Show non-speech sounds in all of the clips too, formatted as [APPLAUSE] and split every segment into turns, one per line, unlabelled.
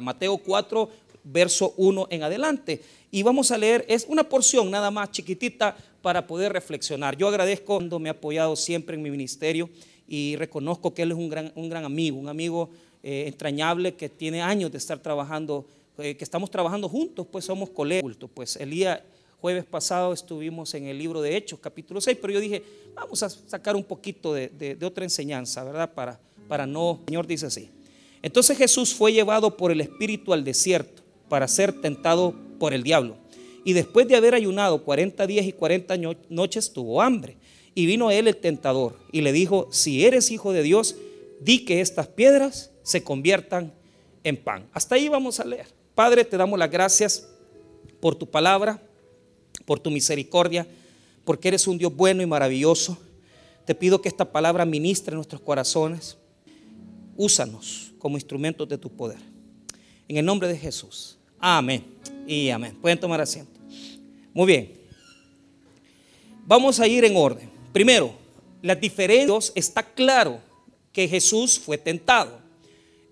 Mateo 4, verso 1 en adelante. Y vamos a leer, es una porción nada más chiquitita para poder reflexionar. Yo agradezco cuando me ha apoyado siempre en mi ministerio y reconozco que él es un gran, un gran amigo, un amigo eh, entrañable que tiene años de estar trabajando, eh, que estamos trabajando juntos, pues somos colegas. Pues el día jueves pasado estuvimos en el libro de Hechos, capítulo 6, pero yo dije, vamos a sacar un poquito de, de otra enseñanza, ¿verdad? Para, para no, el Señor dice así. Entonces Jesús fue llevado por el Espíritu al desierto para ser tentado por el diablo. Y después de haber ayunado 40 días y 40 noches, tuvo hambre. Y vino él el tentador y le dijo, si eres hijo de Dios, di que estas piedras se conviertan en pan. Hasta ahí vamos a leer. Padre, te damos las gracias por tu palabra, por tu misericordia, porque eres un Dios bueno y maravilloso. Te pido que esta palabra ministre nuestros corazones. Úsanos como instrumentos de tu poder. En el nombre de Jesús. Amén y amén. Pueden tomar asiento. Muy bien. Vamos a ir en orden. Primero, las diferencias está claro que Jesús fue tentado.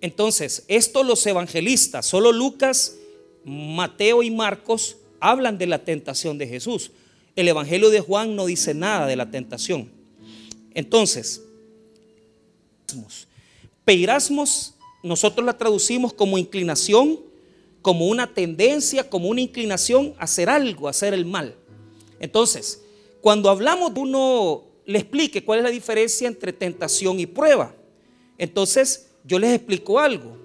Entonces, esto los evangelistas, solo Lucas, Mateo y Marcos hablan de la tentación de Jesús. El evangelio de Juan no dice nada de la tentación. Entonces, peirasmos nosotros la traducimos como inclinación, como una tendencia, como una inclinación a hacer algo, a hacer el mal. Entonces, cuando hablamos de uno, le explique cuál es la diferencia entre tentación y prueba. Entonces, yo les explico algo.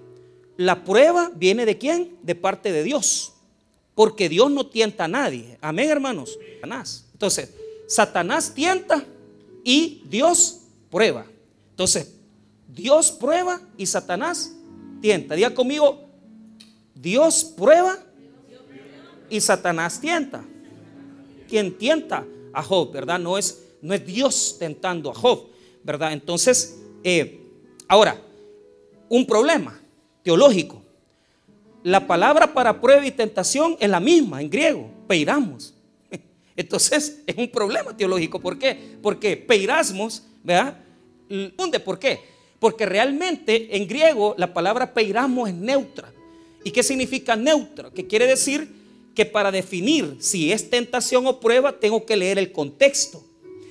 La prueba viene de quién? De parte de Dios. Porque Dios no tienta a nadie. Amén, hermanos. Entonces, Satanás tienta y Dios prueba. Entonces, Dios prueba y Satanás tienta. Diga conmigo, Dios prueba y Satanás tienta. Quien tienta a Job, ¿verdad? No es, no es Dios tentando a Job, ¿verdad? Entonces, eh, ahora, un problema teológico. La palabra para prueba y tentación es la misma en griego, peiramos. [LAUGHS] Entonces, es un problema teológico. ¿Por qué? Porque peirasmos, ¿verdad? ¿Dónde? ¿Por qué? Porque realmente en griego la palabra peiramo es neutra. ¿Y qué significa neutra? Que quiere decir que para definir si es tentación o prueba tengo que leer el contexto.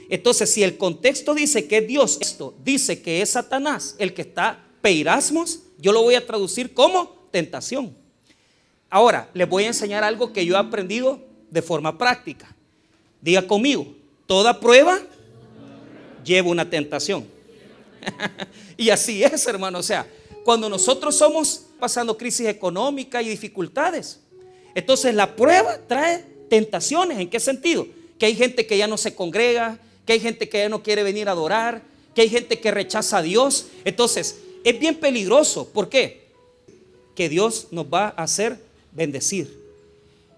Entonces, si el contexto dice que Dios, esto dice que es Satanás el que está peirasmos, yo lo voy a traducir como tentación. Ahora, les voy a enseñar algo que yo he aprendido de forma práctica. Diga conmigo, toda prueba lleva una tentación. [LAUGHS] y así es, hermano. O sea, cuando nosotros somos pasando crisis económica y dificultades, entonces la prueba trae tentaciones. ¿En qué sentido? Que hay gente que ya no se congrega, que hay gente que ya no quiere venir a adorar, que hay gente que rechaza a Dios. Entonces, es bien peligroso. ¿Por qué? Que Dios nos va a hacer bendecir.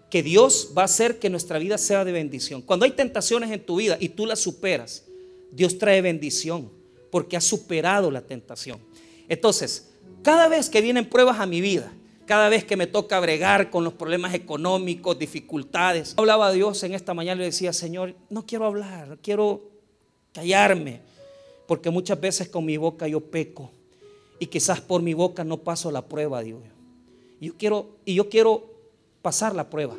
Que Dios va a hacer que nuestra vida sea de bendición. Cuando hay tentaciones en tu vida y tú las superas, Dios trae bendición porque ha superado la tentación. Entonces, cada vez que vienen pruebas a mi vida, cada vez que me toca bregar con los problemas económicos, dificultades, hablaba a Dios en esta mañana y le decía, Señor, no quiero hablar, quiero callarme, porque muchas veces con mi boca yo peco y quizás por mi boca no paso la prueba, Dios. Y yo quiero, y yo quiero pasar la prueba.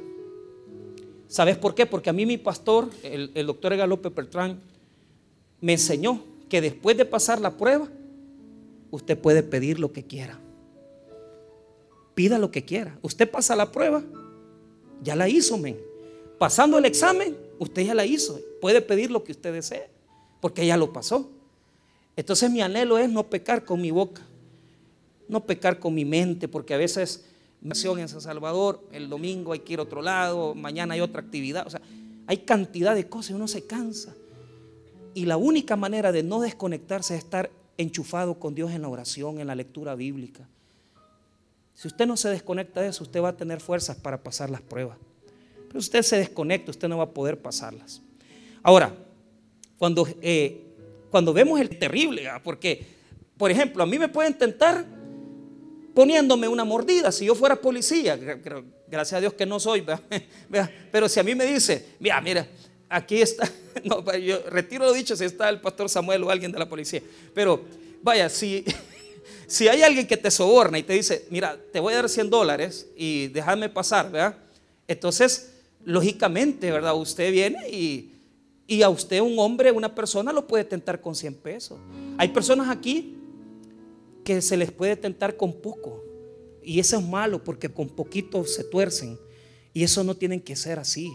¿Sabes por qué? Porque a mí mi pastor, el, doctor Egalope Pertrán, me enseñó que después de pasar la prueba, usted puede pedir lo que quiera. Pida lo que quiera. Usted pasa la prueba, ya la hizo, men. Pasando el examen, usted ya la hizo. Puede pedir lo que usted desee, porque ya lo pasó. Entonces mi anhelo es no pecar con mi boca, no pecar con mi mente, porque a veces en San Salvador, el domingo hay que ir a otro lado, mañana hay otra actividad, o sea, hay cantidad de cosas y uno se cansa. Y la única manera de no desconectarse es estar enchufado con Dios en la oración, en la lectura bíblica. Si usted no se desconecta de eso, usted va a tener fuerzas para pasar las pruebas. Pero si usted se desconecta, usted no va a poder pasarlas. Ahora, cuando, eh, cuando vemos el terrible, porque, por ejemplo, a mí me pueden tentar poniéndome una mordida si yo fuera policía. Gracias a Dios que no soy, [LAUGHS] pero si a mí me dice, mira, mira, aquí está, [LAUGHS] no, yo retiro lo dicho si está el pastor Samuel o alguien de la policía, pero vaya, si, [LAUGHS] si hay alguien que te soborna y te dice, mira, te voy a dar 100 dólares y déjame pasar, ¿verdad? Entonces, lógicamente, ¿verdad? Usted viene y, y a usted un hombre, una persona lo puede tentar con 100 pesos. Hay personas aquí que se les puede tentar con poco. Y eso es malo porque con poquito se tuercen. Y eso no tienen que ser así.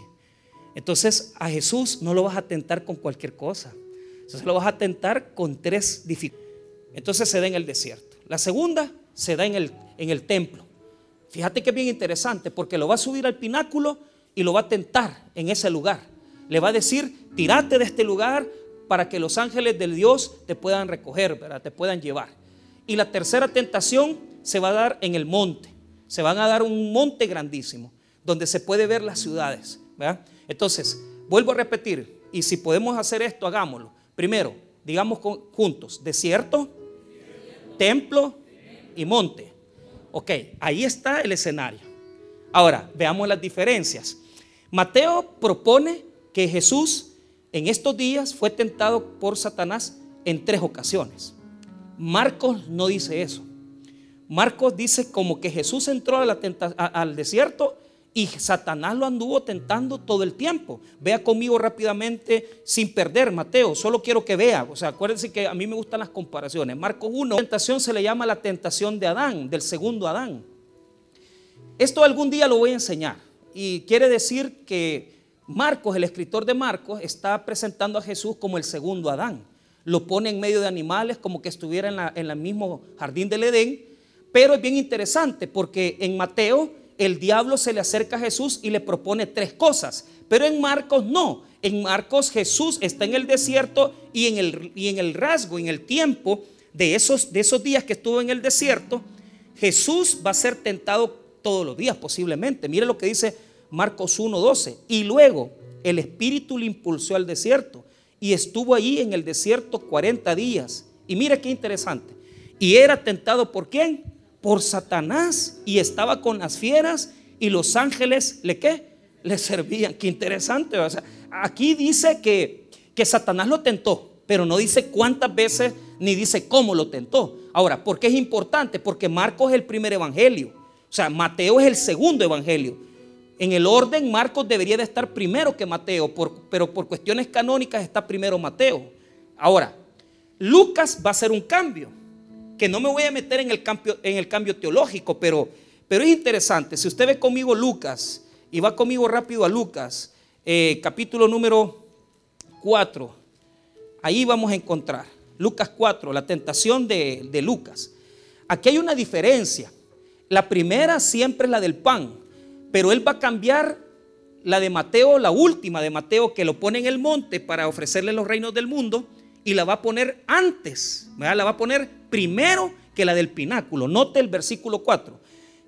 Entonces a Jesús no lo vas a tentar con cualquier cosa. Entonces lo vas a tentar con tres dificultades. Entonces se da en el desierto. La segunda se da en el, en el templo. Fíjate que es bien interesante porque lo va a subir al pináculo y lo va a tentar en ese lugar. Le va a decir, tírate de este lugar para que los ángeles del Dios te puedan recoger, te puedan llevar. Y la tercera tentación se va a dar en el monte. Se van a dar un monte grandísimo donde se puede ver las ciudades. Entonces, vuelvo a repetir, y si podemos hacer esto, hagámoslo. Primero, digamos juntos, desierto, templo y monte. Ok, ahí está el escenario. Ahora, veamos las diferencias. Mateo propone que Jesús en estos días fue tentado por Satanás en tres ocasiones. Marcos no dice eso. Marcos dice como que Jesús entró al desierto y Satanás lo anduvo tentando todo el tiempo. Vea conmigo rápidamente sin perder, Mateo. Solo quiero que vea. O sea, acuérdense que a mí me gustan las comparaciones. Marcos 1, la tentación se le llama la tentación de Adán, del segundo Adán. Esto algún día lo voy a enseñar. Y quiere decir que Marcos, el escritor de Marcos, está presentando a Jesús como el segundo Adán. Lo pone en medio de animales como que estuviera en, el mismo jardín del Edén. Pero es bien interesante porque en Mateo el diablo se le acerca a Jesús y le propone tres cosas. Pero en Marcos no. En Marcos Jesús está en el desierto y en el, y en el rasgo, en el tiempo de esos, de esos días que estuvo en el desierto, Jesús va a ser tentado todos los días posiblemente. Mire lo que dice Marcos 1.12. Y luego el Espíritu le impulsó al desierto y estuvo allí en el desierto 40 días. Y mire qué interesante. Y era tentado por quién? Por Satanás y estaba con las fieras y los ángeles le qué? Le servían. Qué interesante. O sea, aquí dice que, que Satanás lo tentó, pero no dice cuántas veces ni dice cómo lo tentó. Ahora, ¿por qué es importante? Porque Marcos es el primer evangelio. O sea, Mateo es el segundo evangelio. En el orden, Marcos debería de estar primero que Mateo, pero por cuestiones canónicas está primero Mateo. Ahora, Lucas va a hacer un cambio que no me voy a meter en el cambio, en el cambio teológico, pero, pero es interesante. Si usted ve conmigo Lucas y va conmigo rápido a Lucas, eh, capítulo número 4, ahí vamos a encontrar. Lucas 4, la tentación de, de Lucas. Aquí hay una diferencia. La primera siempre es la del pan, pero él va a cambiar la de Mateo, la última de Mateo, que lo pone en el monte para ofrecerle los reinos del mundo, y la va a poner antes, la va a poner primero que la del pináculo. Note el versículo 4.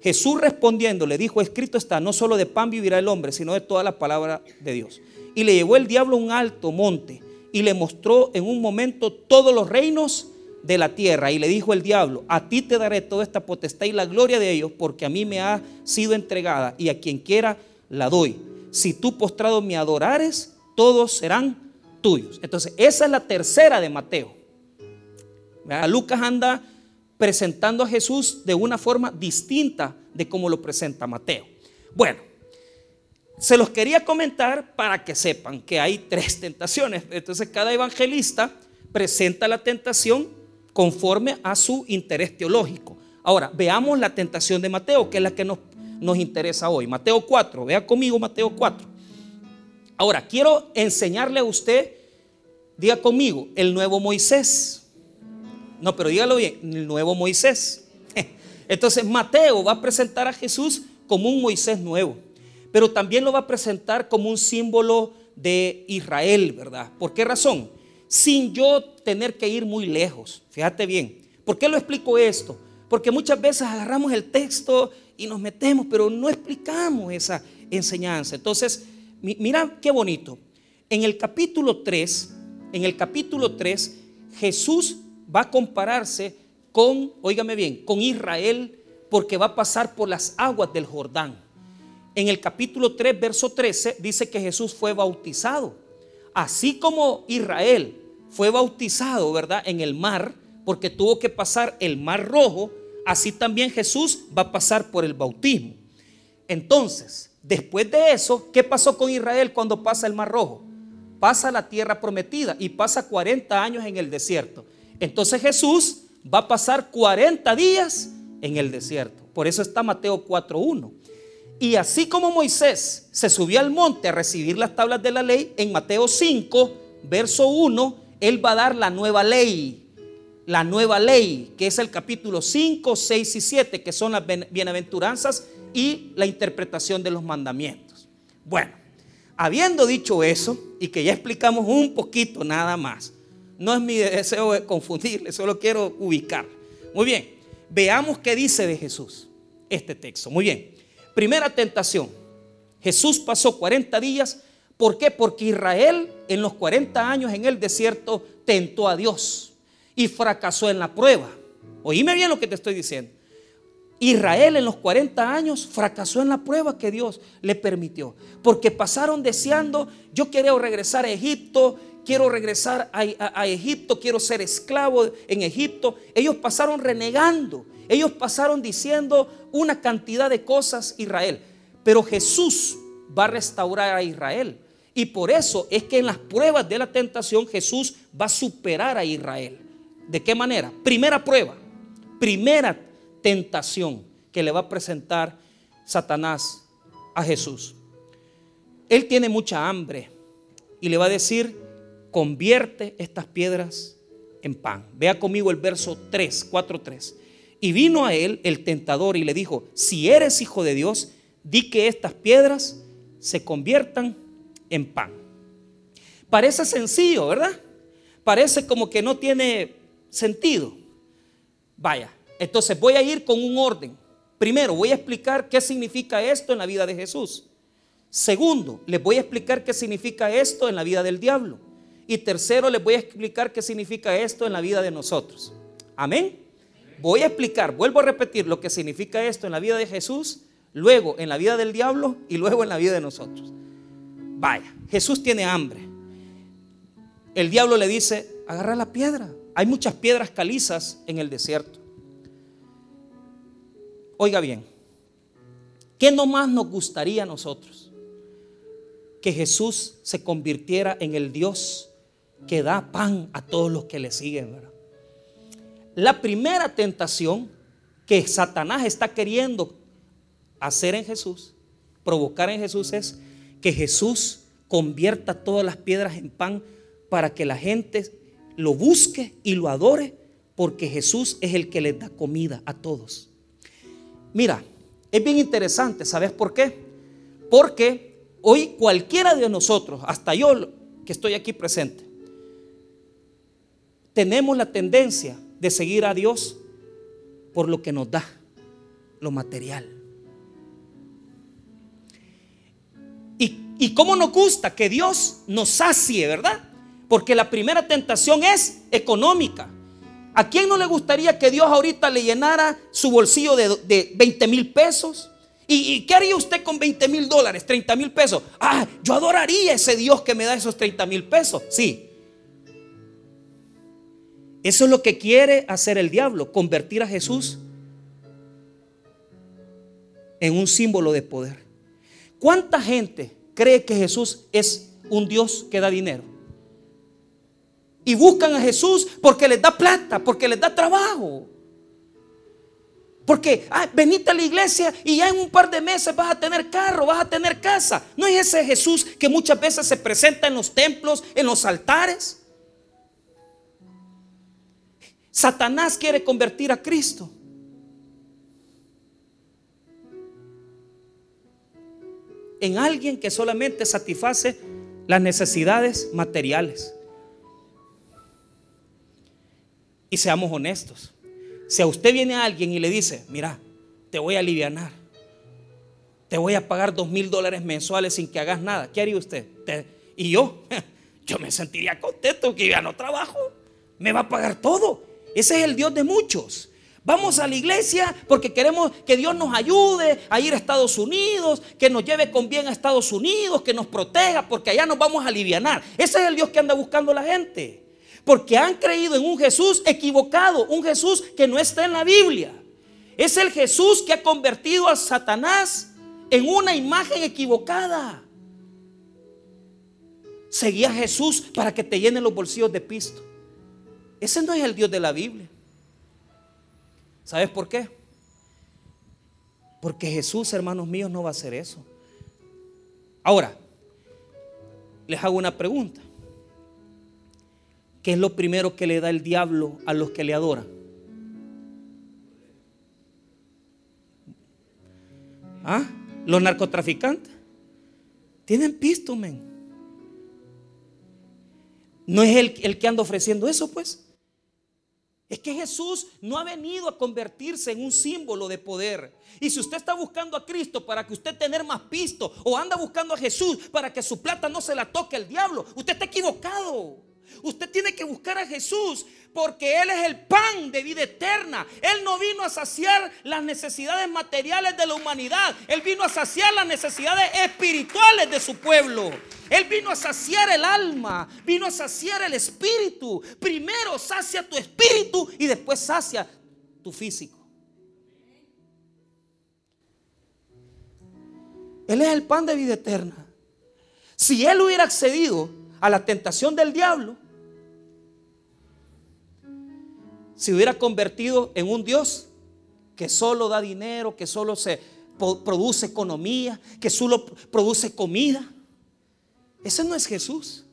Jesús respondiendo le dijo, escrito está, no solo de pan vivirá el hombre, sino de toda la palabra de Dios. Y le llevó el diablo a un alto monte y le mostró en un momento todos los reinos de la tierra. Y le dijo el diablo, a ti te daré toda esta potestad y la gloria de ellos, porque a mí me ha sido entregada y a quien quiera la doy. Si tú postrado me adorares, todos serán tuyos. Entonces, esa es la tercera de Mateo. Lucas anda presentando a Jesús de una forma distinta de como lo presenta Mateo. Bueno, se los quería comentar para que sepan que hay tres tentaciones. Entonces cada evangelista presenta la tentación conforme a su interés teológico. Ahora, veamos la tentación de Mateo, que es la que nos, nos interesa hoy. Mateo 4, vea conmigo Mateo 4. Ahora, quiero enseñarle a usted, diga conmigo, el nuevo Moisés. No, pero dígalo bien, el nuevo Moisés. [LAUGHS] Entonces Mateo va a presentar a Jesús como un Moisés nuevo, pero también lo va a presentar como un símbolo de Israel, ¿verdad? ¿Por qué razón? Sin yo tener que ir muy lejos. Fíjate bien. ¿Por qué lo explico esto? Porque muchas veces agarramos el texto y nos metemos, pero no explicamos esa enseñanza. Entonces, mira qué bonito. En el capítulo 3, en el capítulo 3, Jesús va a compararse con, óigame bien, con Israel porque va a pasar por las aguas del Jordán. En el capítulo 3, verso 13, dice que Jesús fue bautizado. Así como Israel fue bautizado, ¿verdad? En el mar porque tuvo que pasar el mar rojo, así también Jesús va a pasar por el bautismo. Entonces, después de eso, ¿qué pasó con Israel cuando pasa el mar rojo? Pasa la tierra prometida y pasa 40 años en el desierto. Entonces Jesús va a pasar 40 días en el desierto. Por eso está Mateo 4.1. Y así como Moisés se subió al monte a recibir las tablas de la ley, en Mateo 5, verso 1, él va a dar la nueva ley. La nueva ley, que es el capítulo 5, 6 y 7, que son las bienaventuranzas y la interpretación de los mandamientos. Bueno, habiendo dicho eso, y que ya explicamos un poquito nada más, no es mi deseo de confundirle, solo quiero ubicar. Muy bien, veamos qué dice de Jesús este texto. Muy bien, primera tentación. Jesús pasó 40 días. ¿Por qué? Porque Israel en los 40 años en el desierto tentó a Dios y fracasó en la prueba. Oíme bien lo que te estoy diciendo. Israel en los 40 años fracasó en la prueba que Dios le permitió. Porque pasaron deseando, yo quiero regresar a Egipto, quiero regresar a, Egipto, quiero ser esclavo en Egipto. Ellos pasaron renegando, ellos pasaron diciendo una cantidad de cosas Israel. Pero Jesús va a restaurar a Israel. Y por eso es que en las pruebas de la tentación Jesús va a superar a Israel. ¿De qué manera? Primera prueba, primera tentación que le va a presentar Satanás a Jesús. Él tiene mucha hambre y le va a decir, convierte estas piedras en pan. Vea conmigo el verso 3, 4, 3. Y vino a él el tentador y le dijo, si eres hijo de Dios, di que estas piedras se conviertan en pan. Parece sencillo, ¿verdad? Parece como que no tiene sentido. Vaya, entonces voy a ir con un orden. Primero, voy a explicar qué significa esto en la vida de Jesús. Segundo, les voy a explicar qué significa esto en la vida del diablo. Y tercero, les voy a explicar qué significa esto en la vida de nosotros. Amén. Voy a explicar, vuelvo a repetir lo que significa esto en la vida de Jesús, luego en la vida del diablo y luego en la vida de nosotros. Vaya, Jesús tiene hambre. El diablo le dice, agarra la piedra. Hay muchas piedras calizas en el desierto. Oiga bien, ¿qué nomás nos gustaría a nosotros? Que Jesús se convirtiera en el Dios que da pan a todos los que le siguen. La primera tentación que Satanás está queriendo hacer en Jesús, provocar en Jesús es que Jesús convierta todas las piedras en pan para que la gente lo busque y lo adore, porque Jesús es el que les da comida a todos. Mira, es bien interesante, ¿sabes por qué? Porque hoy cualquiera de nosotros, hasta yo que estoy aquí presente, tenemos la tendencia de seguir a Dios por lo que nos da, lo material. ¿Y, y cómo nos gusta que Dios nos sacie, verdad? Porque la primera tentación es económica. ¿A quién no le gustaría que Dios ahorita le llenara su bolsillo de, 20 mil pesos? ¿Y, qué haría usted con 20 mil dólares, 30 mil pesos? Ah, yo adoraría ese Dios que me da esos 30 mil pesos. Sí. Eso es lo que quiere hacer el diablo, convertir a Jesús en un símbolo de poder. ¿Cuánta gente cree que Jesús es un Dios que da dinero? Y buscan a Jesús porque les da plata, porque les da trabajo. Porque, ah, venite a la iglesia y ya en un par de meses vas a tener carro, vas a tener casa. ¿No es ese Jesús que muchas veces se presenta en los templos, en los altares? Satanás quiere convertir a Cristo. En alguien que solamente satisface las necesidades materiales. Y seamos honestos. Si a usted viene alguien y le dice, mira, te voy a aliviar, te voy a pagar dos mil dólares mensuales sin que hagas nada, ¿qué haría usted? y yo, [LAUGHS] yo me sentiría contento que ya no trabajo, me va a pagar todo. Ese es el Dios de muchos. Vamos a la iglesia porque queremos que Dios nos ayude a ir a Estados Unidos, que nos lleve con bien a Estados Unidos, que nos proteja, porque allá nos vamos a aliviar. Ese es el Dios que anda buscando la gente. Porque han creído en un Jesús equivocado, un Jesús que no está en la Biblia. Es el Jesús que ha convertido a Satanás en una imagen equivocada. Seguía a Jesús para que te llenen los bolsillos de pisto. Ese no es el Dios de la Biblia. ¿Sabes por qué? Porque Jesús, hermanos míos, no va a hacer eso. Ahora, les hago una pregunta. ¿Qué es lo primero que le da el diablo a los que le adoran? ¿Ah? Los narcotraficantes. Tienen pisto, men. No es el, el que anda ofreciendo eso, pues. Es que Jesús no ha venido a convertirse en un símbolo de poder. Y si usted está buscando a Cristo para que usted tener más pisto o anda buscando a Jesús para que su plata no se la toque el diablo, usted está equivocado. Usted tiene que buscar a Jesús porque Él es el pan de vida eterna. Él no vino a saciar las necesidades materiales de la humanidad. Él vino a saciar las necesidades espirituales de su pueblo. Él vino a saciar el alma, vino a saciar el espíritu. Primero sacia tu espíritu y después sacia tu físico. Él es el pan de vida eterna. Si Él hubiera accedido a la tentación del diablo, se hubiera convertido en un Dios que solo da dinero, que solo se produce economía, que solo produce comida. Ese no es Jesús.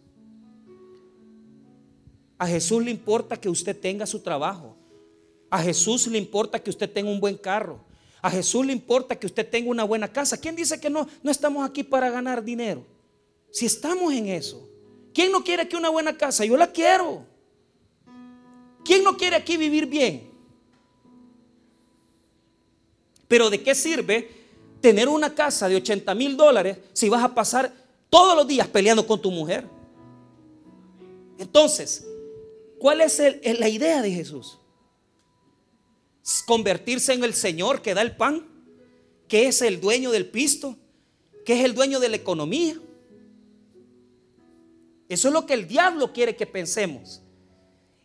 A Jesús le importa que usted tenga su trabajo. A Jesús le importa que usted tenga un buen carro. A Jesús le importa que usted tenga una buena casa. ¿Quién dice que no, no estamos aquí para ganar dinero? Si estamos en eso. ¿Quién no quiere que una buena casa? Yo la quiero. ¿Quién no quiere aquí vivir bien? Pero ¿de qué sirve tener una casa de 80 mil dólares si vas a pasar todos los días peleando con tu mujer? Entonces, ¿cuál es la idea de Jesús? Convertirse en el Señor que da el pan, que es el dueño del pisto, que es el dueño de la economía. Eso es lo que el diablo quiere que pensemos.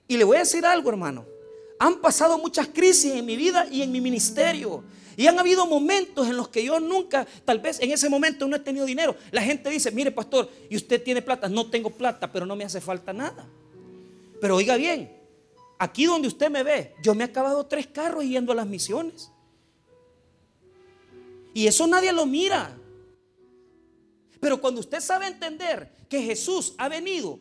Y le voy a decir algo, hermano. Han pasado muchas crisis en mi vida y en mi ministerio. Y han habido momentos en los que yo nunca, tal vez en ese momento no he tenido dinero. La gente dice, mire pastor, ¿y usted tiene plata? No tengo plata, pero no me hace falta nada. Pero oiga bien, aquí donde usted me ve, yo me he acabado tres carros yendo a las misiones. Y eso nadie lo mira. Pero cuando usted sabe entender que Jesús ha venido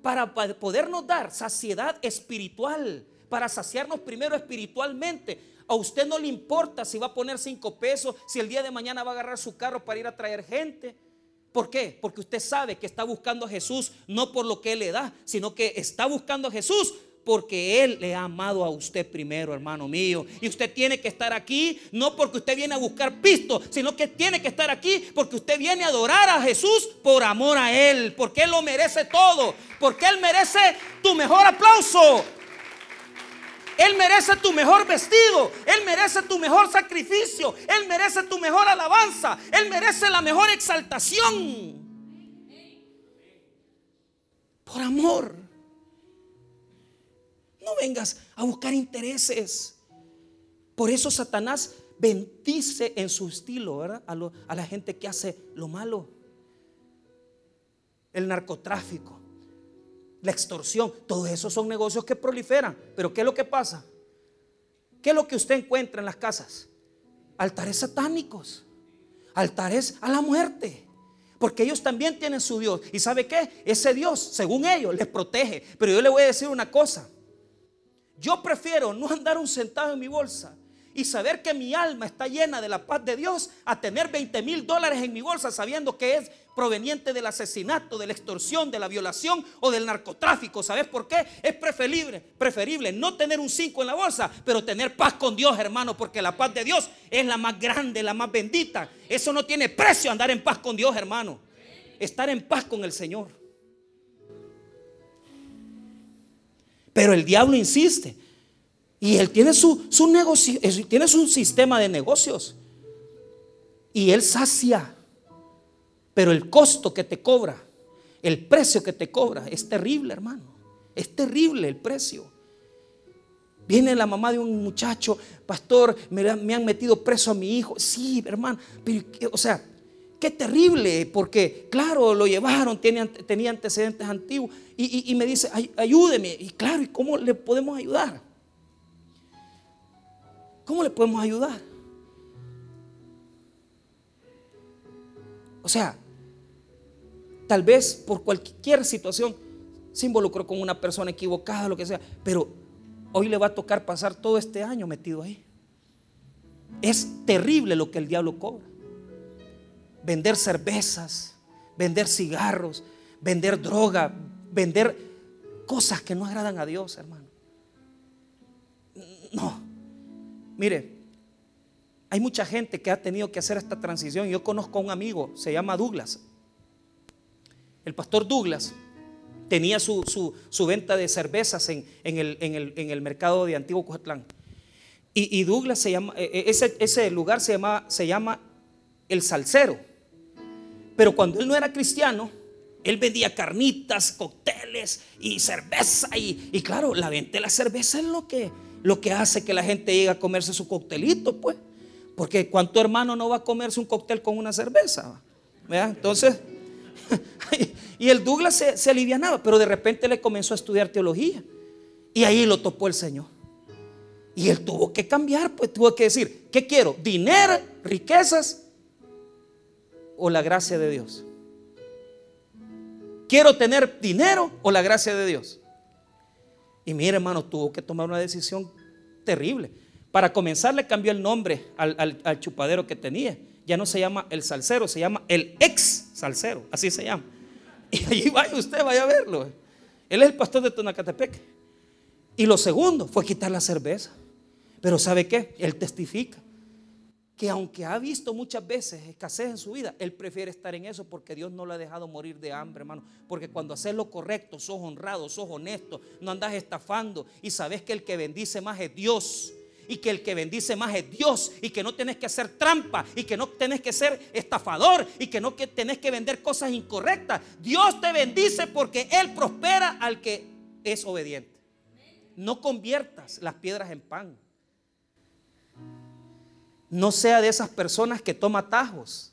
para podernos dar saciedad espiritual, para saciarnos primero espiritualmente. A usted no le importa si va a poner cinco pesos, si el día de mañana va a agarrar su carro para ir a traer gente. ¿Por qué? Porque usted sabe que está buscando a Jesús no por lo que Él le da, sino que está buscando a Jesús porque Él le ha amado a usted primero, hermano mío. Y usted tiene que estar aquí no porque usted viene a buscar pisto, sino que tiene que estar aquí porque usted viene a adorar a Jesús por amor a Él, porque Él lo merece todo, porque Él merece tu mejor aplauso. Él merece tu mejor vestido. Él merece tu mejor sacrificio. Él merece tu mejor alabanza. Él merece la mejor exaltación. Por amor. No vengas a buscar intereses. Por eso Satanás bendice en su estilo A, a la gente que hace lo malo. El narcotráfico, la extorsión, todos esos son negocios que proliferan. Pero ¿qué es lo que pasa? ¿Qué es lo que usted encuentra en las casas? Altares satánicos, altares a la muerte. Porque ellos también tienen su Dios. ¿Y sabe qué? Ese Dios, según ellos, les protege. Pero yo le voy a decir una cosa. Yo prefiero no andar un centavo en mi bolsa y saber que mi alma está llena de la paz de Dios a tener 20 mil dólares en mi bolsa sabiendo que es proveniente del asesinato, de la extorsión, de la violación o del narcotráfico. ¿Sabes por qué? Es preferible, preferible no tener un 5 en la bolsa, pero tener paz con Dios, hermano, porque la paz de Dios es la más grande, la más bendita. Eso no tiene precio andar en paz con Dios, hermano. Estar en paz con el Señor. Pero el diablo insiste. Y él tiene su, su tiene su sistema de negocios. Y él sacia. Pero el costo que te cobra, el precio que te cobra es terrible, hermano. Es terrible el precio. Viene la mamá de un muchacho, pastor, me, han metido preso a mi hijo. Sí, hermano, pero, o sea, qué terrible, porque claro, lo llevaron, tenía, antecedentes antiguos. Y, y me dice, ayúdeme. Y claro, ¿y cómo le podemos ayudar? ¿Cómo le podemos ayudar? O sea, tal vez por cualquier situación se involucró con una persona equivocada, lo que sea, pero hoy le va a tocar pasar todo este año metido ahí. Es terrible lo que el diablo cobra. Vender cervezas, vender cigarros, vender droga, vender cosas que no agradan a Dios, hermano. No. Mire, hay mucha gente que ha tenido que hacer esta transición. Yo conozco a un amigo, se llama Douglas. El pastor Douglas tenía su, venta de cervezas en, el, mercado de Antiguo Cujatlán. Y, Douglas se llama, e, e, ese, ese lugar se llama, se llama El Salcero. Pero cuando él no era cristiano, él vendía carnitas, cócteles y cerveza. Y, y, claro, la venta de la cerveza es lo que, lo que hace que la gente llegue a comerse su coctelito, pues. Porque cuánto hermano no va a comerse un cóctel con una cerveza. Entonces, [LAUGHS] y el Douglas se, se alivianaba, pero de repente le comenzó a estudiar teología. Y ahí lo topó el Señor. Y él tuvo que cambiar, pues tuvo que decir, ¿qué quiero? ¿Dinero, riquezas o la gracia de Dios? ¿Quiero tener dinero o la gracia de Dios? Y mire, hermano, tuvo que tomar una decisión terrible. Para comenzar, le cambió el nombre al, al chupadero que tenía ya no se llama el salsero, se llama el ex salsero, así se llama. [LAUGHS] Y allí vaya usted, vaya a verlo. Él es el pastor de Tonacatepec. Y lo segundo fue quitar la cerveza. Pero ¿sabe qué? Él testifica que aunque ha visto muchas veces escasez en su vida, él prefiere estar en eso porque Dios no lo ha dejado morir de hambre, hermano. Porque cuando haces lo correcto, sos honrado, sos honesto, no andas estafando y sabes que el que bendice más es Dios y que el que bendice más es Dios y que no tenés que hacer trampa y que no tenés que ser estafador y que no tenés que vender cosas incorrectas. Dios te bendice porque Él prospera al que es obediente. No conviertas las piedras en pan. No sea de esas personas que toma atajos.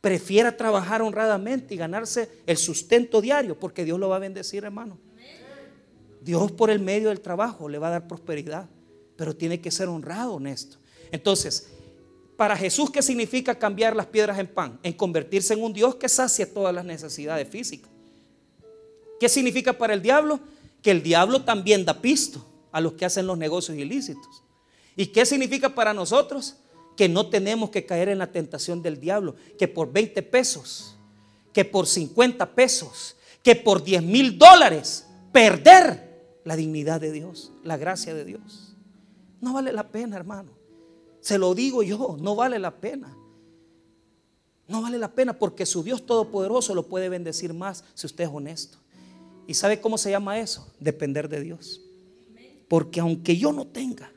Prefiera trabajar honradamente y ganarse el sustento diario porque Dios lo va a bendecir, hermano. Dios por el medio del trabajo le va a dar prosperidad pero tiene que ser honrado, honesto. Entonces, para Jesús, ¿qué significa cambiar las piedras en pan? En convertirse en un Dios que sacia todas las necesidades físicas. ¿Qué significa para el diablo? Que el diablo también da pisto a los que hacen los negocios ilícitos. ¿Y qué significa para nosotros? Que no tenemos que caer en la tentación del diablo, que por 20 pesos, que por 50 pesos, que por 10 mil dólares, perder la dignidad de Dios, la gracia de Dios. No vale la pena, hermano. Se lo digo yo, no vale la pena. No vale la pena porque su Dios Todopoderoso lo puede bendecir más si usted es honesto. ¿Y sabe cómo se llama eso? Depender de Dios. Porque aunque yo no tenga,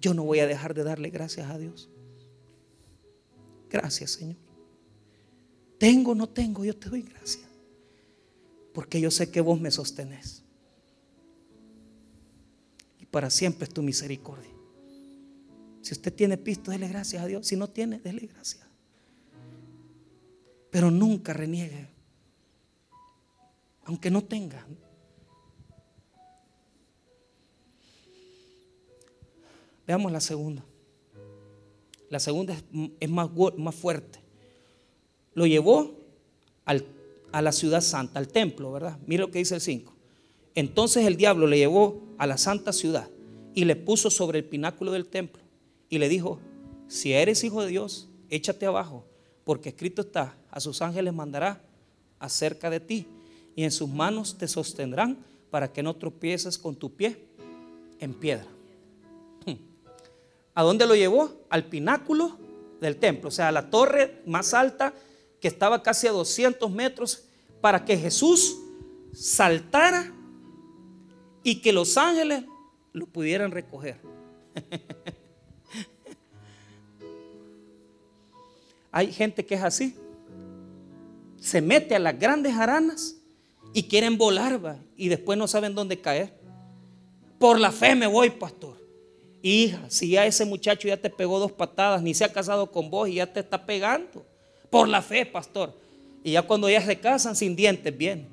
yo no voy a dejar de darle gracias a Dios. Gracias, Señor. Tengo o no tengo, yo te doy gracias. Porque yo sé que vos me sostenés para siempre es tu misericordia. Si usted tiene pisto, dele gracias a Dios. Si no tiene, dele gracias. Pero nunca reniegue. Aunque no tenga. Veamos la segunda. La segunda es, más, más, fuerte. Lo llevó a la ciudad santa, al templo, ¿verdad? Mira lo que dice el 5. Entonces el diablo le llevó a la santa ciudad y le puso sobre el pináculo del templo y le dijo, si eres hijo de Dios, échate abajo, porque escrito está, a sus ángeles mandará acerca de ti y en sus manos te sostendrán para que no tropieces con tu pie en piedra. ¿A dónde lo llevó? Al pináculo del templo, o sea, a la torre más alta que estaba casi a 200 metros, para que Jesús saltara y que los ángeles lo pudieran recoger. [LAUGHS] Hay gente que es así. Se mete a las grandes aranas y quieren volar, y después no saben dónde caer. Por la fe me voy, pastor. Hija, si ya ese muchacho ya te pegó dos patadas, ni se ha casado con vos y ya te está pegando. Por la fe, pastor. Y ya cuando ya se casan sin dientes, bien.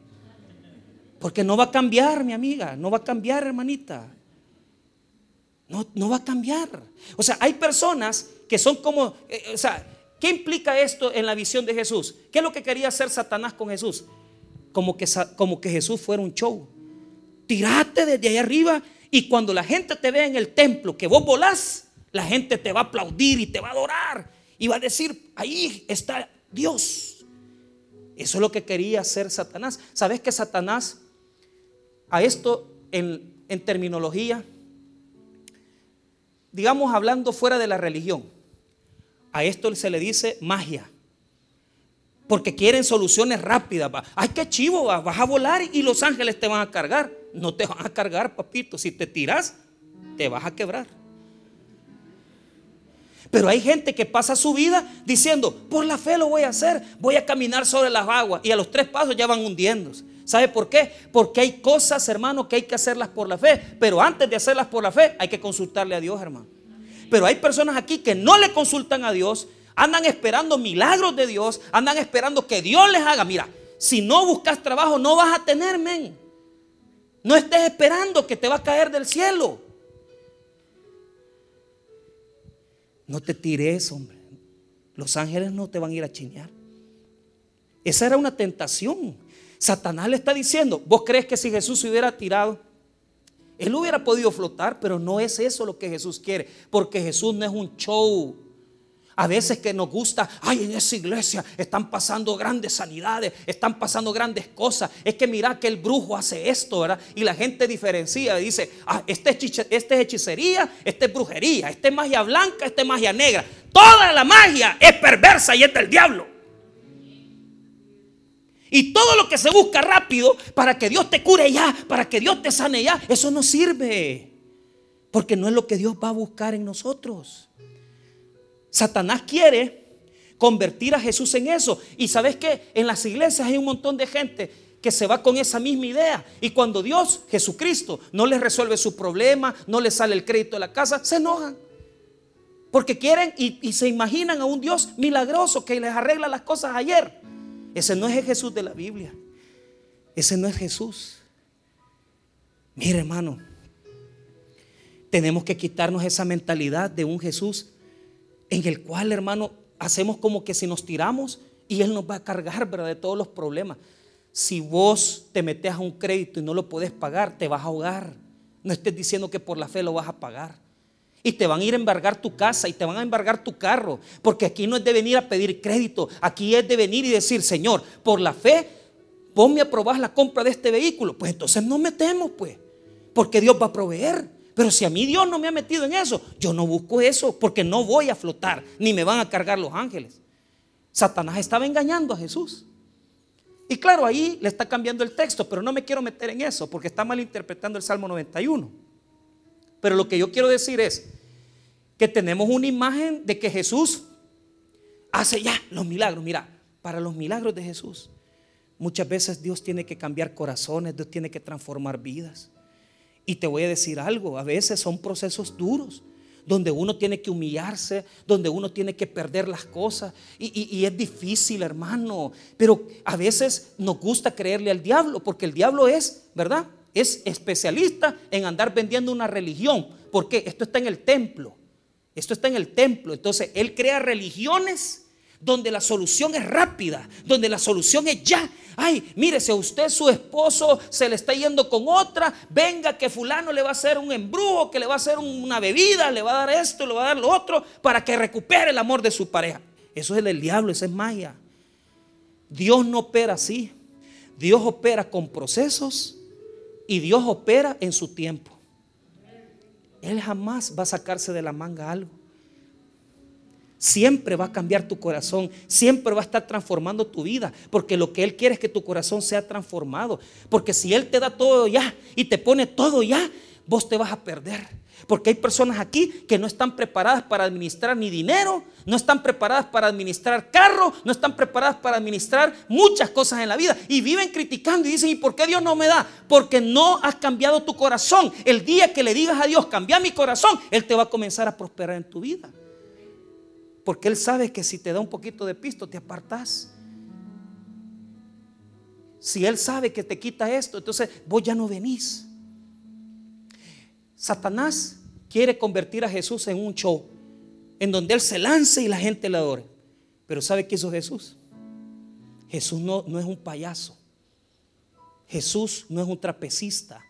Porque no va a cambiar, mi amiga, no va a cambiar, hermanita. No, no va a cambiar. O sea, hay personas que son como, eh, o sea, ¿qué implica esto en la visión de Jesús? ¿Qué es lo que quería hacer Satanás con Jesús? Como que, como que Jesús fuera un show. Tirate desde ahí arriba y cuando la gente te vea en el templo que vos volás, la gente te va a aplaudir y te va a adorar y va a decir, ahí está Dios. Eso es lo que quería hacer Satanás. ¿Sabes que Satanás, a esto en, en terminología, digamos hablando fuera de la religión, a esto se le dice magia. Porque quieren soluciones rápidas. Ay, qué chivo, vas a volar y los ángeles te van a cargar. No te van a cargar, papito. Si te tiras, te vas a quebrar. Pero hay gente que pasa su vida diciendo, por la fe lo voy a hacer, voy a caminar sobre las aguas. Y a los tres pasos ya van hundiéndose. ¿Sabe por qué? Porque hay cosas, hermano, que hay que hacerlas por la fe. Pero antes de hacerlas por la fe, hay que consultarle a Dios, hermano. Pero hay personas aquí que no le consultan a Dios, Andan esperando milagros de Dios. Andan esperando que Dios les haga. Mira, si no buscas trabajo, no vas a tener, men. No estés esperando que te va a caer del cielo. No te tires, hombre. Los ángeles no te van a ir a chinear. Esa era una tentación. Satanás le está diciendo, vos crees que si Jesús se hubiera tirado, él hubiera podido flotar, pero no es eso lo que Jesús quiere, porque Jesús no es un show. A veces que nos gusta, ay, en esa iglesia están pasando grandes sanidades, están pasando grandes cosas. Es que mira que el brujo hace esto, ¿verdad? Y la gente diferencia, dice, ah, este, este es hechicería, este es brujería, este es magia blanca, este es magia negra. Toda la magia es perversa y es del diablo. Y todo lo que se busca rápido para que Dios te cure ya, para que Dios te sane ya, eso no sirve. Porque no es lo que Dios va a buscar en nosotros. Satanás quiere convertir a Jesús en eso. Y sabes que en las iglesias hay un montón de gente que se va con esa misma idea. Y cuando Dios, Jesucristo, no les resuelve su problema, no les sale el crédito de la casa, se enojan. Porque quieren y, y, se imaginan a un Dios milagroso que les arregla las cosas ayer. Ese no es el Jesús de la Biblia. Ese no es Jesús. Mire hermano, tenemos que quitarnos esa mentalidad de un Jesús en el cual, hermano, hacemos como que si nos tiramos y Él nos va a cargar, ¿verdad? De todos los problemas. Si vos te metes a un crédito y no lo puedes pagar, te vas a ahogar. No estés diciendo que por la fe lo vas a pagar. Y te van a ir a embargar tu casa y te van a embargar tu carro. Porque aquí no es de venir a pedir crédito. Aquí es de venir y decir, Señor, por la fe, vos me aprobás la compra de este vehículo. Pues entonces no metemos, pues. Porque Dios va a proveer. Pero si a mí Dios no me ha metido en eso, yo no busco eso porque no voy a flotar, ni me van a cargar los ángeles. Satanás estaba engañando a Jesús. Y claro, ahí le está cambiando el texto, pero no me quiero meter en eso porque está malinterpretando el Salmo 91. Pero lo que yo quiero decir es que tenemos una imagen de que Jesús hace ya los milagros. Mira, para los milagros de Jesús, muchas veces Dios tiene que cambiar corazones, Dios tiene que transformar vidas. Y te voy a decir algo, a veces son procesos duros, donde uno tiene que humillarse, donde uno tiene que perder las cosas. Y, es difícil, hermano. Pero a veces nos gusta creerle al diablo, porque el diablo es, ¿verdad? Es especialista en andar vendiendo una religión. porque Esto está en el templo. Esto está en el templo. Entonces, él crea religiones donde la solución es rápida, donde la solución es ya. Ay, mire, si a usted su esposo se le está yendo con otra, venga que fulano le va a hacer un embrujo, que le va a hacer una bebida, le va a dar esto, le va a dar lo otro, para que recupere el amor de su pareja. Eso es del diablo, eso es magia. Dios no opera así. Dios opera con procesos y Dios opera en su tiempo. Él jamás va a sacarse de la manga algo siempre va a cambiar tu corazón, siempre va a estar transformando tu vida, porque lo que Él quiere es que tu corazón sea transformado, porque si Él te da todo ya y te pone todo ya, vos te vas a perder. Porque hay personas aquí que no están preparadas para administrar ni dinero, no están preparadas para administrar carro, no están preparadas para administrar muchas cosas en la vida. Y viven criticando y dicen, ¿y por qué Dios no me da? Porque no has cambiado tu corazón. El día que le digas a Dios, cambia mi corazón, Él te va a comenzar a prosperar en tu vida. Porque Él sabe que si te da un poquito de pisto, te apartas. Si Él sabe que te quita esto, entonces vos ya no venís. Satanás quiere convertir a Jesús en un show, en donde Él se lance y la gente le adore. Pero ¿sabe qué hizo Jesús? Jesús no, no es un payaso. Jesús no es un trapecista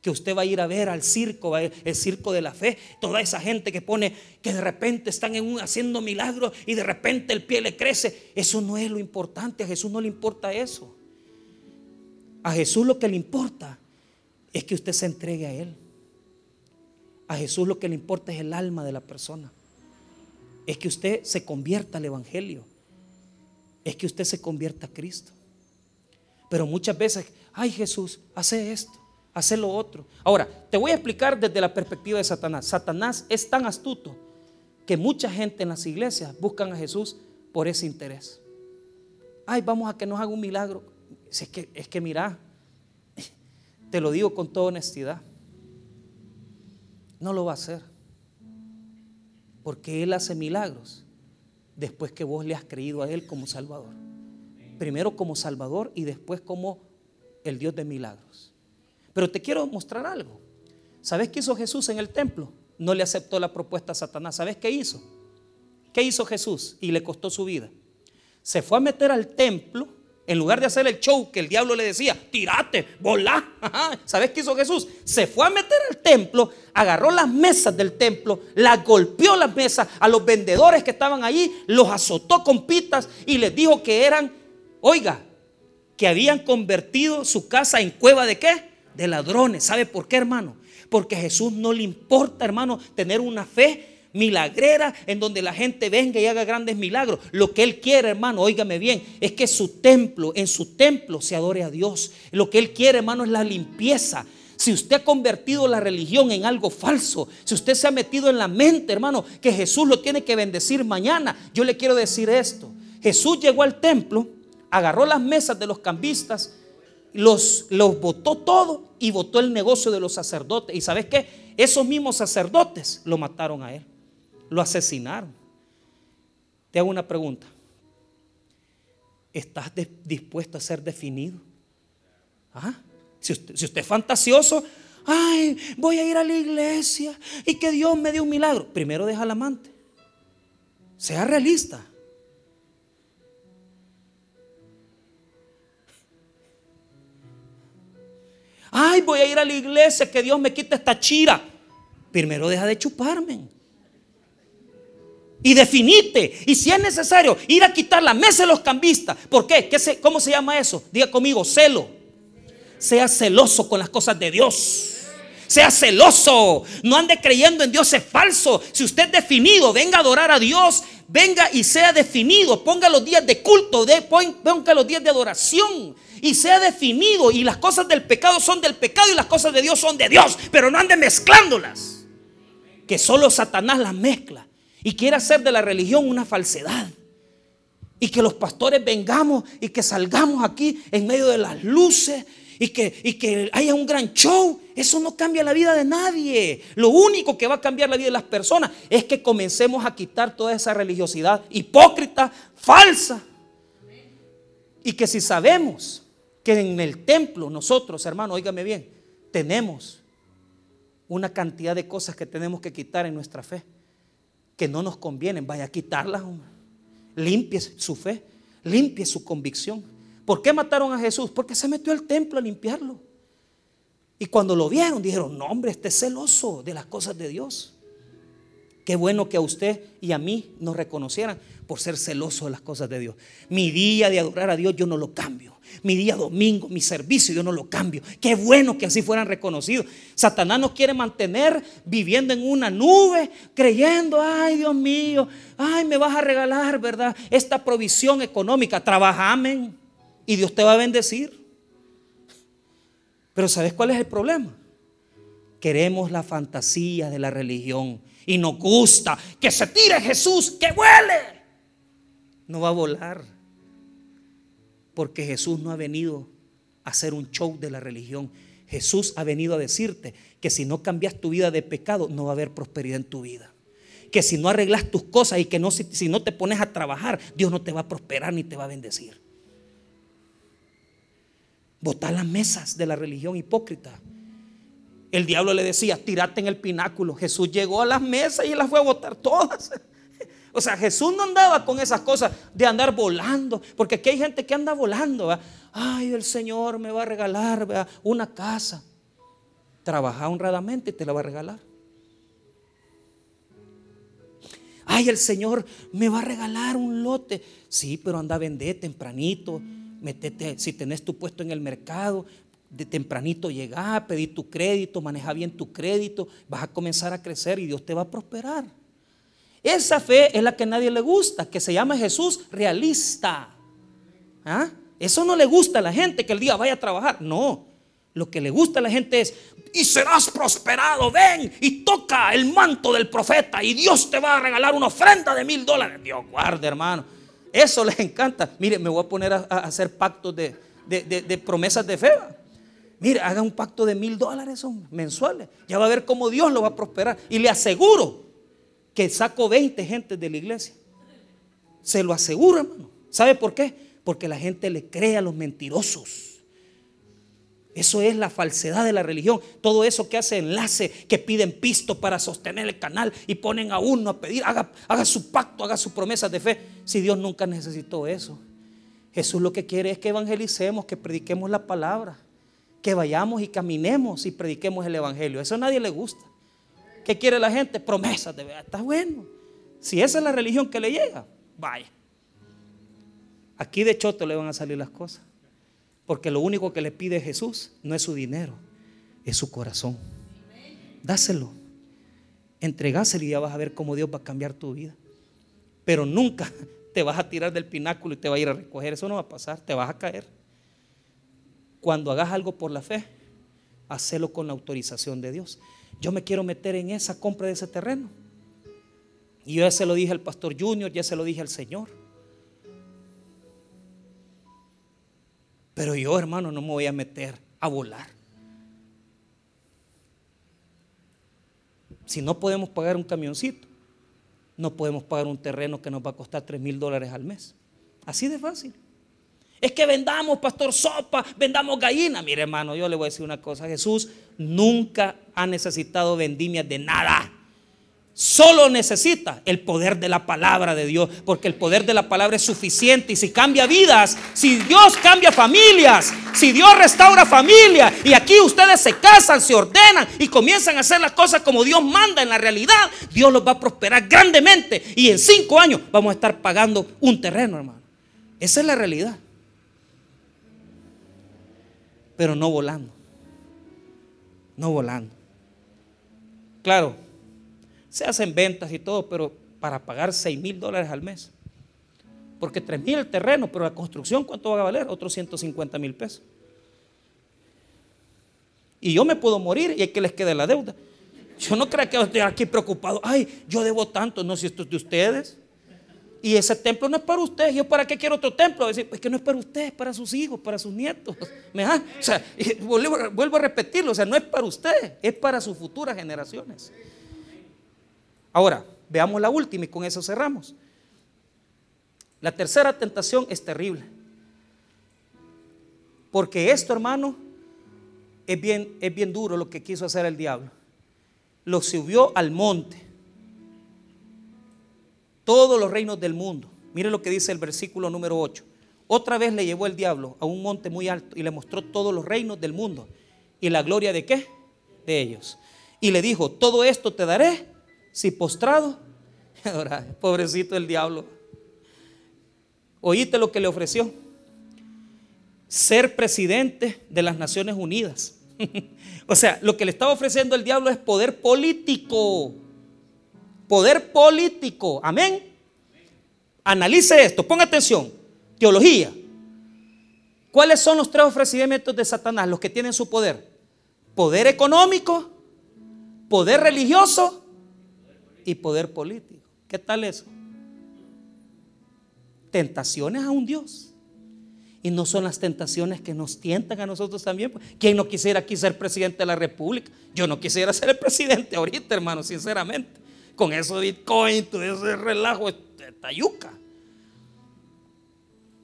que usted va a ir a ver al circo, el circo de la fe, toda esa gente que pone que de repente están haciendo milagros y de repente el pie le crece. Eso no es lo importante, a Jesús no le importa eso. A Jesús lo que le importa es que usted se entregue a Él. A Jesús lo que le importa es el alma de la persona. Es que usted se convierta al Evangelio. Es que usted se convierta a Cristo. Pero muchas veces, ay Jesús, hace esto hacer lo otro. Ahora, te voy a explicar desde la perspectiva de Satanás. Satanás es tan astuto que mucha gente en las iglesias buscan a Jesús por ese interés. Ay, vamos a que nos haga un milagro. Es que, es que mira, te lo digo con toda honestidad, no lo va a hacer. Porque Él hace milagros después que vos le has creído a Él como Salvador. Primero como Salvador y después como el Dios de milagros. Pero te quiero mostrar algo. ¿Sabes qué hizo Jesús en el templo? No le aceptó la propuesta a Satanás. ¿Sabes qué hizo? ¿Qué hizo Jesús? Y le costó su vida. Se fue a meter al templo en lugar de hacer el show que el diablo le decía, tirate, volá. ¿Sabes qué hizo Jesús? Se fue a meter al templo, agarró las mesas del templo, las golpeó las mesas a los vendedores que estaban allí, los azotó con pitas y les dijo que eran, oiga, que habían convertido su casa en cueva de qué? De ladrones. ¿Sabe por qué, hermano? Porque a Jesús no le importa, hermano, tener una fe milagrera en donde la gente venga y haga grandes milagros. Lo que Él quiere, hermano, óigame bien, es que su templo, en su templo se adore a Dios. Lo que Él quiere, hermano, es la limpieza. Si usted ha convertido la religión en algo falso, si usted se ha metido en la mente, hermano, que Jesús lo tiene que bendecir mañana, yo le quiero decir esto. Jesús llegó al templo, agarró las mesas de los cambistas, los, los votó todo y votó el negocio de los sacerdotes. ¿Y sabes qué? Esos mismos sacerdotes lo mataron a él, lo asesinaron. Te hago una pregunta. ¿Estás dispuesto a ser definido? ¿Ah? Si, usted, si usted es fantasioso, ay, voy a ir a la iglesia y que Dios me dé un milagro. Primero deja al amante. Sea realista. Ay, voy a ir a la iglesia, que Dios me quite esta chira. Primero deja de chuparme. Y definite. Y si es necesario, ir a quitar la mesa de los cambistas. ¿Por qué? ¿Qué ¿Cómo se llama eso? Diga conmigo, celo. Sea celoso con las cosas de Dios. Sea celoso. No ande creyendo en Dios, es falso. Si usted es definido, venga a adorar a Dios. Venga y sea definido. Ponga los días de culto. ponga los días de adoración y sea definido y las cosas del pecado son del pecado y las cosas de Dios son de Dios, pero no anden mezclándolas. Que solo Satanás las mezcla y quiere hacer de la religión una falsedad. Y que los pastores vengamos y que salgamos aquí en medio de las luces y que, y que haya un gran show. Eso no cambia la vida de nadie. Lo único que va a cambiar la vida de las personas es que comencemos a quitar toda esa religiosidad hipócrita, falsa. Y que si sabemos que en el templo nosotros, hermano, óigame bien, tenemos una cantidad de cosas que tenemos que quitar en nuestra fe, que no nos convienen. Vaya a quitarlas, limpie su fe, limpie su convicción. ¿Por qué mataron a Jesús? Porque se metió al templo a limpiarlo. Y cuando lo vieron, dijeron, no hombre, este es celoso de las cosas de Dios. Qué bueno que a usted y a mí nos reconocieran por ser celoso de las cosas de Dios. Mi día de adorar a Dios yo no lo cambio mi día domingo, mi servicio, yo no lo cambio. Qué bueno que así fueran reconocidos. Satanás nos quiere mantener viviendo en una nube, creyendo, ay Dios mío, ay me vas a regalar, ¿verdad? Esta provisión económica, trabaja, amén. Y Dios te va a bendecir. Pero ¿sabes cuál es el problema? Queremos la fantasía de la religión y nos gusta que se tire Jesús, que vuele. No va a volar. Porque Jesús no ha venido a hacer un show de la religión. Jesús ha venido a decirte que si no cambias tu vida de pecado, no va a haber prosperidad en tu vida. Que si no arreglas tus cosas y que no, si no te pones a trabajar, Dios no te va a prosperar ni te va a bendecir. Botar las mesas de la religión hipócrita. El diablo le decía, tirate en el pináculo. Jesús llegó a las mesas y las fue a botar todas. [LAUGHS] O sea, Jesús no andaba con esas cosas de andar volando, porque aquí hay gente que anda volando. Ay, el Señor me va a regalar una casa. Trabaja honradamente y te la va a regalar. Ay, el Señor me va a regalar un lote. Sí, pero anda a vender tempranito. Si tenés tu puesto en el mercado, de tempranito llega, pedí tu crédito, maneja bien tu crédito, vas a comenzar a crecer y Dios te va a prosperar. Esa fe es la que a nadie le gusta, que se llama Jesús realista. ¿Ah? Eso no le gusta a la gente que el día vaya a trabajar. No, lo que le gusta a la gente es, y serás prosperado, ven y toca el manto del profeta y Dios te va a regalar una ofrenda de mil dólares. Dios guarde, hermano. Eso les encanta. Mire, me voy a poner a, hacer pactos de, de promesas de fe. Mire, haga un pacto de mil dólares mensuales. Ya va a ver cómo Dios lo va a prosperar. Y le aseguro que saco 20 gente de la iglesia. Se lo aseguro, hermano. ¿Sabe por qué? Porque la gente le cree a los mentirosos. Eso es la falsedad de la religión. Todo eso que hace enlace, que piden pisto para sostener el canal y ponen a uno a pedir, haga, su pacto, haga sus promesas de fe. Si Dios nunca necesitó eso. Jesús lo que quiere es que evangelicemos, que prediquemos la palabra que vayamos y caminemos y prediquemos el Evangelio. Eso a nadie le gusta. ¿Qué quiere la gente? Promesas de verdad. Está bueno. Si esa es la religión que le llega, vaya. Aquí de choto le van a salir las cosas. Porque lo único que le pide Jesús no es su dinero, es su corazón. Dáselo. Entregáselo y ya vas a ver cómo Dios va a cambiar tu vida. Pero nunca [LAUGHS] te vas a tirar del pináculo y te va a ir a recoger. Eso no va a pasar. Te vas a caer. Cuando hagas algo por la fe, hacelo con la autorización de Dios. Yo me quiero meter en esa compra de ese terreno. Y yo ya se lo dije al pastor Junior, ya se lo dije al Señor. Pero yo, hermano, no me voy a meter a volar. Si no podemos pagar un camioncito, no podemos pagar un terreno que nos va a costar 3 mil dólares al mes. Así de fácil. Es que vendamos, pastor, sopa, vendamos gallina. Mire, hermano, yo le voy a decir una cosa. Jesús nunca ha necesitado vendimias de nada. Solo necesita el poder de la palabra de Dios, porque el poder de la palabra es suficiente. Y si cambia vidas, si Dios cambia familias, si Dios restaura familias, y aquí ustedes se casan, se ordenan y comienzan a hacer las cosas como Dios manda en la realidad, Dios los va a prosperar grandemente. Y en cinco años vamos a estar pagando un terreno, hermano. Esa es la realidad pero no volando. No volando. Claro, se hacen ventas y todo, pero para pagar 6 mil dólares al mes. Porque 3 mil el terreno, pero la construcción, ¿cuánto va a valer? Otros 150 mil pesos. Y yo me puedo morir y hay que les quede la deuda. Yo no creo que esté aquí preocupado. Ay, yo debo tanto. No, si esto es de ustedes. Y ese templo no es para usted. ¿Yo para qué quiero otro templo? Decir, es que no es para usted, es para sus hijos, para sus nietos. [LAUGHS] ¿Me O sea, [LAUGHS] vuelvo, a repetirlo. O sea, no es para usted, es para sus futuras generaciones. Ahora, veamos la última y con eso cerramos. La tercera tentación es terrible. Porque esto, hermano, es bien, es bien duro lo que quiso hacer el diablo. Lo subió al monte todos los reinos del mundo. Mire lo que dice el versículo número 8. Otra vez le llevó el diablo a un monte muy alto y le mostró todos los reinos del mundo. ¿Y la gloria de qué? De ellos. Y le dijo, todo esto te daré si postrado. [LAUGHS] Pobrecito el diablo. Oíste lo que le ofreció. Ser presidente de las Naciones Unidas. [LAUGHS] o sea, lo que le estaba ofreciendo el diablo es poder político. Poder político. Amén. Analice esto, ponga atención. Teología. ¿Cuáles son los tres ofrecimientos de Satanás, los que tienen su poder? Poder económico, poder religioso y poder político. ¿Qué tal eso? Tentaciones a un Dios. Y no son las tentaciones que nos tientan a nosotros también. ¿Quién no quisiera aquí ser presidente de la República? Yo no quisiera ser el presidente ahorita, hermano, sinceramente. Con eso de Bitcoin, todo ese relajo, esta yuca.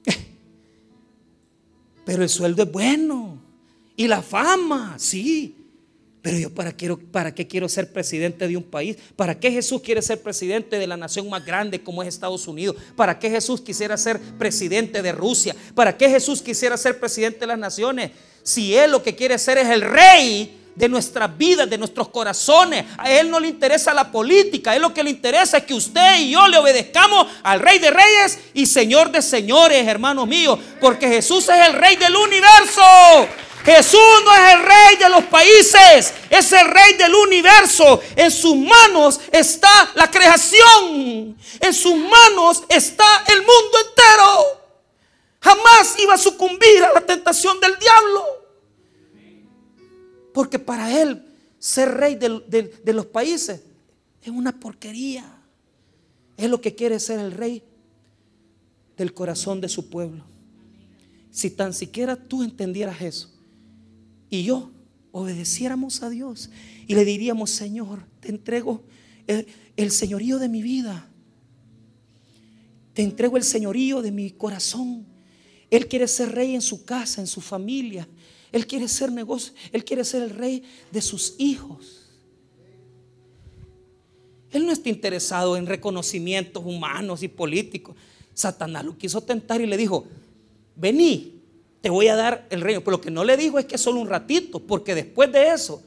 [LAUGHS] Pero el sueldo es bueno. Y la fama, sí. Pero yo para, qué quiero ser presidente de un país? ¿Para qué Jesús quiere ser presidente de la nación más grande como es Estados Unidos? ¿Para qué Jesús quisiera ser presidente de Rusia? ¿Para qué Jesús quisiera ser presidente de las naciones? Si Él lo que quiere ser es el rey de nuestras vidas, de nuestros corazones. A Él no le interesa la política, a Él lo que le interesa es que usted y yo le obedezcamos al Rey de Reyes y Señor de Señores, hermanos míos, porque Jesús es el Rey del universo. Jesús no es el rey de los países, es el rey del universo. En sus manos está la creación. En sus manos está el mundo entero. Jamás iba a sucumbir a la tentación del diablo. Porque para él ser rey de, de los países es una porquería. Es lo que quiere ser el rey del corazón de su pueblo. Si tan siquiera tú entendieras eso, y yo obedeciéramos a Dios y le diríamos, Señor, te entrego el, señorío de mi vida. Te entrego el señorío de mi corazón. Él quiere ser rey en su casa, en su familia. Él quiere ser negocio. Él quiere ser el rey de sus hijos. Él no está interesado en reconocimientos humanos y políticos. Satanás lo quiso tentar y le dijo, vení, te voy a dar el reino. Pero lo que no le dijo es que solo un ratito, porque después de eso,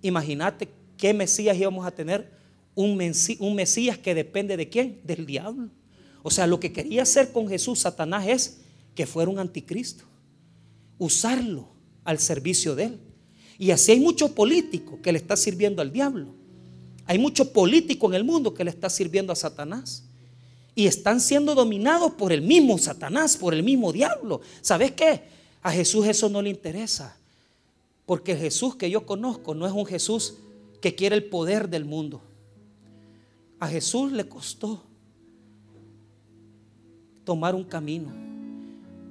imagínate qué Mesías íbamos a tener. Un, un Mesías que depende de quién? Del diablo. O sea, lo que quería hacer con Jesús, Satanás, es que fuera un anticristo. Usarlo al servicio de él. Y así hay mucho político que le está sirviendo al diablo. Hay mucho político en el mundo que le está sirviendo a Satanás y están siendo dominados por el mismo Satanás, por el mismo diablo. ¿Sabes qué? A Jesús eso no le interesa. Porque Jesús que yo conozco no es un Jesús que quiere el poder del mundo. A Jesús le costó tomar un camino.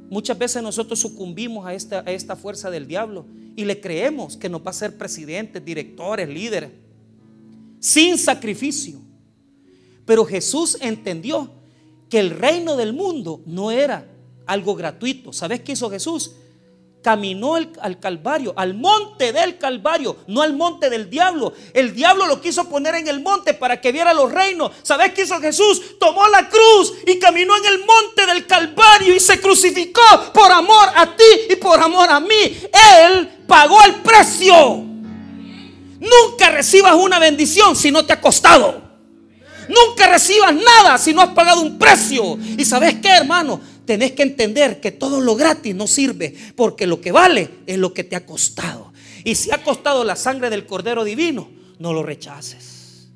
Muchas veces nosotros sucumbimos a esta, a esta fuerza del diablo y le creemos que nos va a ser presidentes, directores, líderes, sin sacrificio. Pero Jesús entendió que el reino del mundo no era algo gratuito. ¿Sabes qué hizo Jesús? Caminó al Calvario, al monte del Calvario, no al monte del diablo. El diablo lo quiso poner en el monte para que viera los reinos. ¿Sabes qué hizo Jesús? Tomó la cruz y caminó en el monte del Calvario y se crucificó por amor a ti y por amor a mí. Él pagó el precio. Nunca recibas una bendición si no te ha costado. Nunca recibas nada si no has pagado un precio. Y sabes qué, hermano, tenés que entender que todo lo gratis no sirve, porque lo que vale es lo que te ha costado. Y si ha costado la sangre del Cordero Divino, no lo rechaces.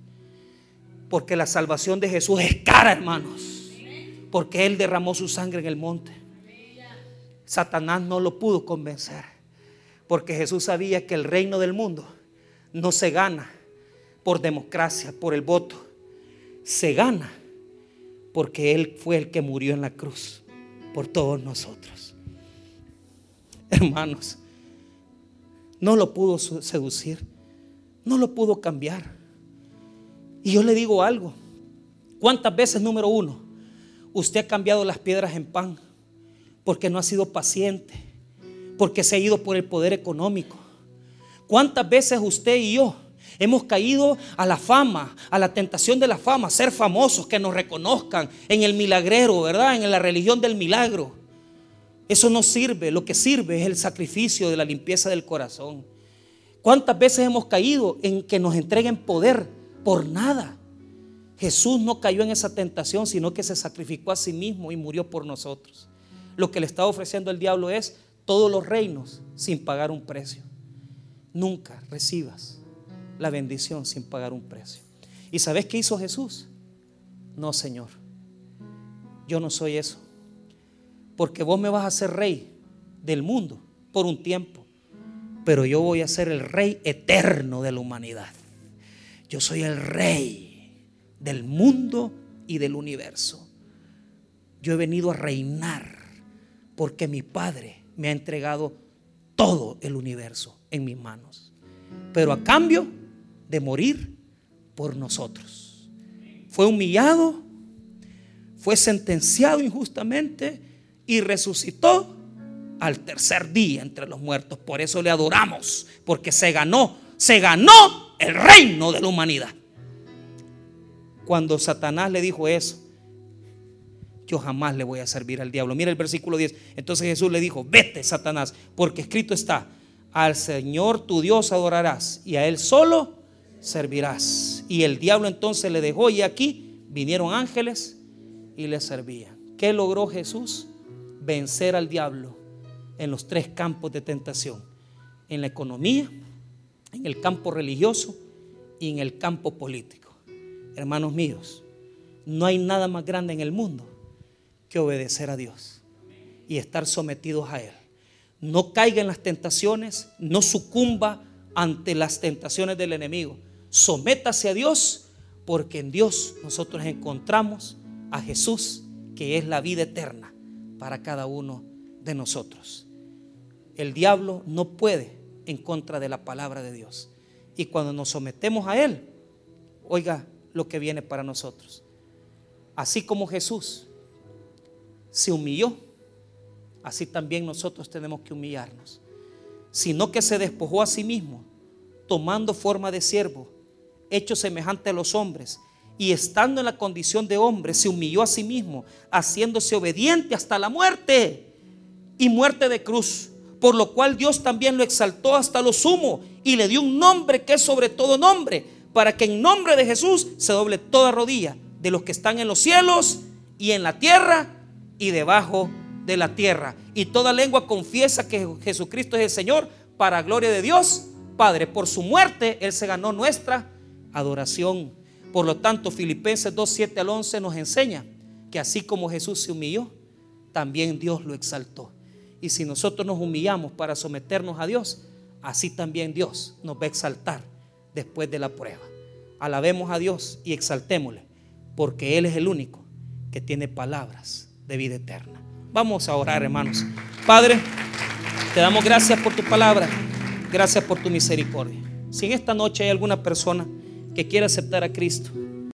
Porque la salvación de Jesús es cara, hermanos. Porque Él derramó su sangre en el monte. Satanás no lo pudo convencer. Porque Jesús sabía que el reino del mundo no se gana por democracia, por el voto se gana porque Él fue el que murió en la cruz por todos nosotros. Hermanos, no lo pudo seducir, no lo pudo cambiar. Y yo le digo algo, ¿cuántas veces, número uno, usted ha cambiado las piedras en pan porque no ha sido paciente, porque se ha ido por el poder económico? ¿Cuántas veces usted y yo Hemos caído a la fama, a la tentación de la fama, ser famosos, que nos reconozcan en el milagrero, ¿verdad? En la religión del milagro. Eso no sirve, lo que sirve es el sacrificio de la limpieza del corazón. ¿Cuántas veces hemos caído en que nos entreguen poder por nada? Jesús no cayó en esa tentación, sino que se sacrificó a sí mismo y murió por nosotros. Lo que le está ofreciendo el diablo es todos los reinos sin pagar un precio. Nunca recibas la bendición sin pagar un precio. ¿Y sabes qué hizo Jesús? No, Señor. Yo no soy eso. Porque vos me vas a ser rey del mundo por un tiempo. Pero yo voy a ser el rey eterno de la humanidad. Yo soy el rey del mundo y del universo. Yo he venido a reinar porque mi Padre me ha entregado todo el universo en mis manos. Pero a cambio de morir por nosotros. Fue humillado, fue sentenciado injustamente y resucitó al tercer día entre los muertos. Por eso le adoramos, porque se ganó, se ganó el reino de la humanidad. Cuando Satanás le dijo eso, yo jamás le voy a servir al diablo. Mira el versículo 10. Entonces Jesús le dijo, vete, Satanás, porque escrito está, al Señor tu Dios adorarás y a Él solo servirás. Y el diablo entonces le dejó y aquí vinieron ángeles y le servían. ¿Qué logró Jesús? Vencer al diablo en los tres campos de tentación. En la economía, en el campo religioso y en el campo político. Hermanos míos, no hay nada más grande en el mundo que obedecer a Dios y estar sometidos a Él. No caiga en las tentaciones, no sucumba ante las tentaciones del enemigo. Sométase a Dios porque en Dios nosotros encontramos a Jesús, que es la vida eterna para cada uno de nosotros. El diablo no puede en contra de la palabra de Dios. Y cuando nos sometemos a Él, oiga lo que viene para nosotros. Así como Jesús se humilló, así también nosotros tenemos que humillarnos. Sino que se despojó a sí mismo, tomando forma de siervo, hecho semejante a los hombres, y estando en la condición de hombre, se humilló a sí mismo, haciéndose obediente hasta la muerte y muerte de cruz. Por lo cual Dios también lo exaltó hasta lo sumo y le dio un nombre que es sobre todo nombre, para que en nombre de Jesús se doble toda rodilla de los que están en los cielos y en la tierra y debajo de la tierra. Y toda lengua confiesa que Jesucristo es el Señor para gloria de Dios. Padre, por su muerte Él se ganó nuestra adoración. Por lo tanto, Filipenses 2, 7 al 11 nos enseña que así como Jesús se humilló, también Dios lo exaltó. Y si nosotros nos humillamos para someternos a Dios, así también Dios nos va a exaltar después de la prueba. Alabemos a Dios y exaltémosle, porque Él es el único que tiene palabras de vida eterna. Vamos a orar, hermanos. Padre, te damos gracias por tu palabra, gracias por tu misericordia. Si en esta noche hay alguna persona que quiera aceptar a Cristo,